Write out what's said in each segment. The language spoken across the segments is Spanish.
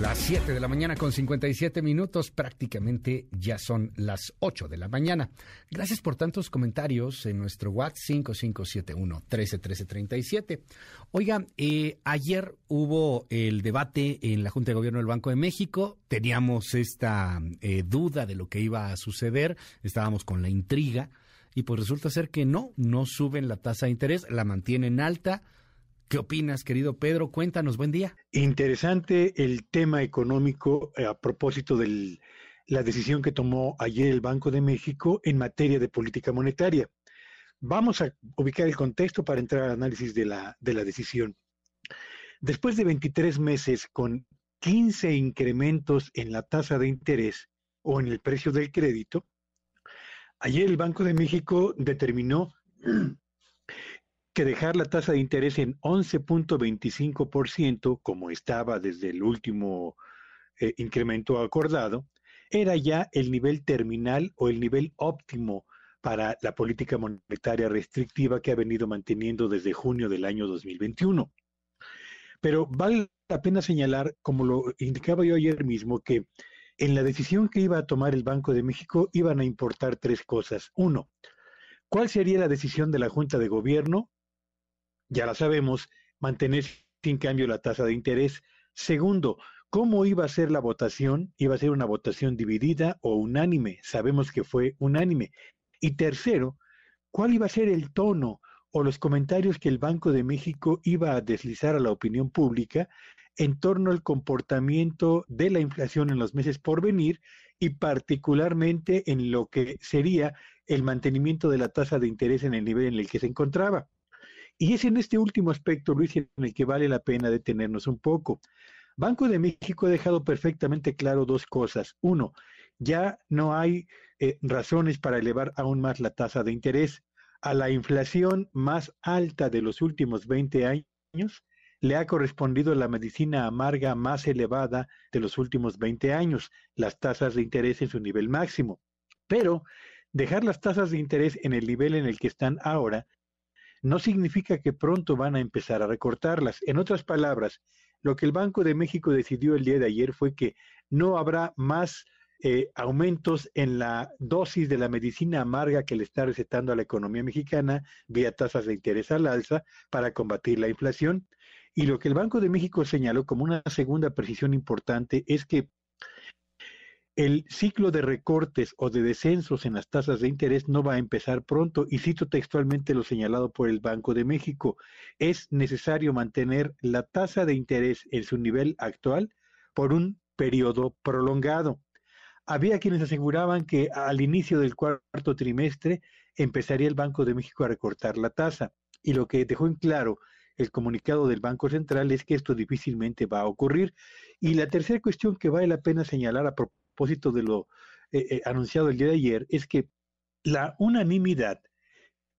Las 7 de la mañana con 57 minutos, prácticamente ya son las 8 de la mañana. Gracias por tantos comentarios en nuestro WhatsApp 5571 131337. Oiga, eh, ayer hubo el debate en la Junta de Gobierno del Banco de México. Teníamos esta eh, duda de lo que iba a suceder, estábamos con la intriga y pues resulta ser que no, no suben la tasa de interés, la mantienen alta ¿Qué opinas, querido Pedro? Cuéntanos, buen día. Interesante el tema económico eh, a propósito de la decisión que tomó ayer el Banco de México en materia de política monetaria. Vamos a ubicar el contexto para entrar al análisis de la, de la decisión. Después de 23 meses con 15 incrementos en la tasa de interés o en el precio del crédito, ayer el Banco de México determinó que dejar la tasa de interés en 11.25%, como estaba desde el último eh, incremento acordado, era ya el nivel terminal o el nivel óptimo para la política monetaria restrictiva que ha venido manteniendo desde junio del año 2021. Pero vale la pena señalar, como lo indicaba yo ayer mismo, que en la decisión que iba a tomar el Banco de México iban a importar tres cosas. Uno, ¿cuál sería la decisión de la Junta de Gobierno ya la sabemos, mantener sin cambio la tasa de interés. Segundo, ¿cómo iba a ser la votación? ¿Iba a ser una votación dividida o unánime? Sabemos que fue unánime. Y tercero, ¿cuál iba a ser el tono o los comentarios que el Banco de México iba a deslizar a la opinión pública en torno al comportamiento de la inflación en los meses por venir y particularmente en lo que sería el mantenimiento de la tasa de interés en el nivel en el que se encontraba? Y es en este último aspecto, Luis, en el que vale la pena detenernos un poco. Banco de México ha dejado perfectamente claro dos cosas. Uno, ya no hay eh, razones para elevar aún más la tasa de interés. A la inflación más alta de los últimos 20 años le ha correspondido la medicina amarga más elevada de los últimos 20 años, las tasas de interés en su nivel máximo. Pero dejar las tasas de interés en el nivel en el que están ahora no significa que pronto van a empezar a recortarlas. En otras palabras, lo que el Banco de México decidió el día de ayer fue que no habrá más eh, aumentos en la dosis de la medicina amarga que le está recetando a la economía mexicana vía tasas de interés al alza para combatir la inflación. Y lo que el Banco de México señaló como una segunda precisión importante es que el ciclo de recortes o de descensos en las tasas de interés no va a empezar pronto y cito textualmente lo señalado por el Banco de México. Es necesario mantener la tasa de interés en su nivel actual por un periodo prolongado. Había quienes aseguraban que al inicio del cuarto trimestre empezaría el Banco de México a recortar la tasa y lo que dejó en claro el comunicado del Banco Central es que esto difícilmente va a ocurrir. Y la tercera cuestión que vale la pena señalar a propósito propósito de lo eh, eh, anunciado el día de ayer, es que la unanimidad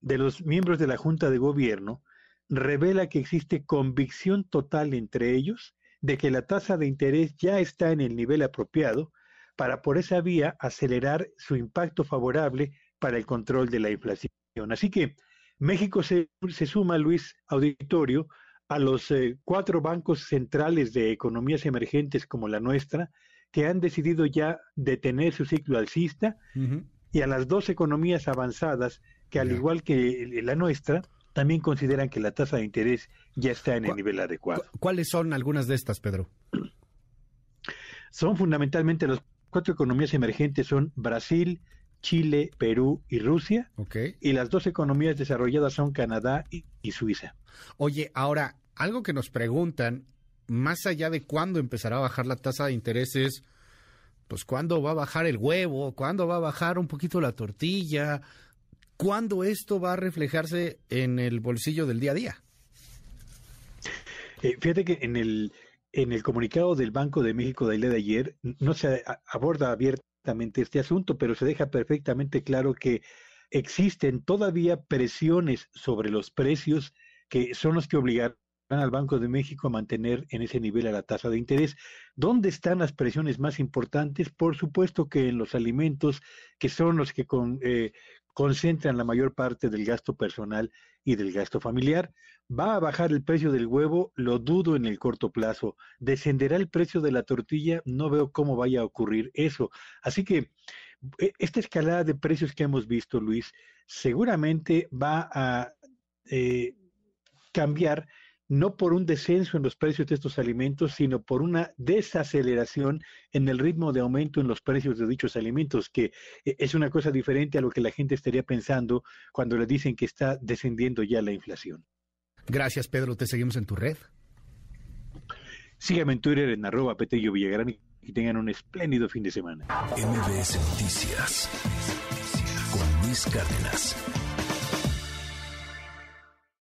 de los miembros de la Junta de Gobierno revela que existe convicción total entre ellos de que la tasa de interés ya está en el nivel apropiado para por esa vía acelerar su impacto favorable para el control de la inflación. Así que México se, se suma, Luis Auditorio, a los eh, cuatro bancos centrales de economías emergentes como la nuestra, que han decidido ya detener su ciclo alcista y a las dos economías avanzadas que al igual que la nuestra, también consideran que la tasa de interés ya está en el nivel adecuado. ¿Cuáles son algunas de estas, Pedro? Son fundamentalmente las cuatro economías emergentes son Brasil, Chile, Perú y Rusia. Y las dos economías desarrolladas son Canadá y Suiza. Oye, ahora, algo que nos preguntan más allá de cuándo empezará a bajar la tasa de intereses, pues cuándo va a bajar el huevo, cuándo va a bajar un poquito la tortilla, cuándo esto va a reflejarse en el bolsillo del día a día. Eh, fíjate que en el, en el comunicado del Banco de México día de ayer no se aborda abiertamente este asunto, pero se deja perfectamente claro que existen todavía presiones sobre los precios que son los que obligaron al Banco de México a mantener en ese nivel a la tasa de interés. ¿Dónde están las presiones más importantes? Por supuesto que en los alimentos, que son los que eh, concentran la mayor parte del gasto personal y del gasto familiar. ¿Va a bajar el precio del huevo? Lo dudo en el corto plazo. ¿Descenderá el precio de la tortilla? No veo cómo vaya a ocurrir eso. Así que e, esta escalada de precios que hemos visto, Luis, seguramente va a eh, cambiar no por un descenso en los precios de estos alimentos, sino por una desaceleración en el ritmo de aumento en los precios de dichos alimentos, que eh, es una cosa diferente a lo que la gente estaría pensando cuando le dicen que está descendiendo ya la inflación. Gracias, Pedro. Te seguimos en tu red. Sígueme en Twitter en arroba Petello Villagrán y tengan un espléndido fin de semana. MBS Noticias con Luis Cárdenas.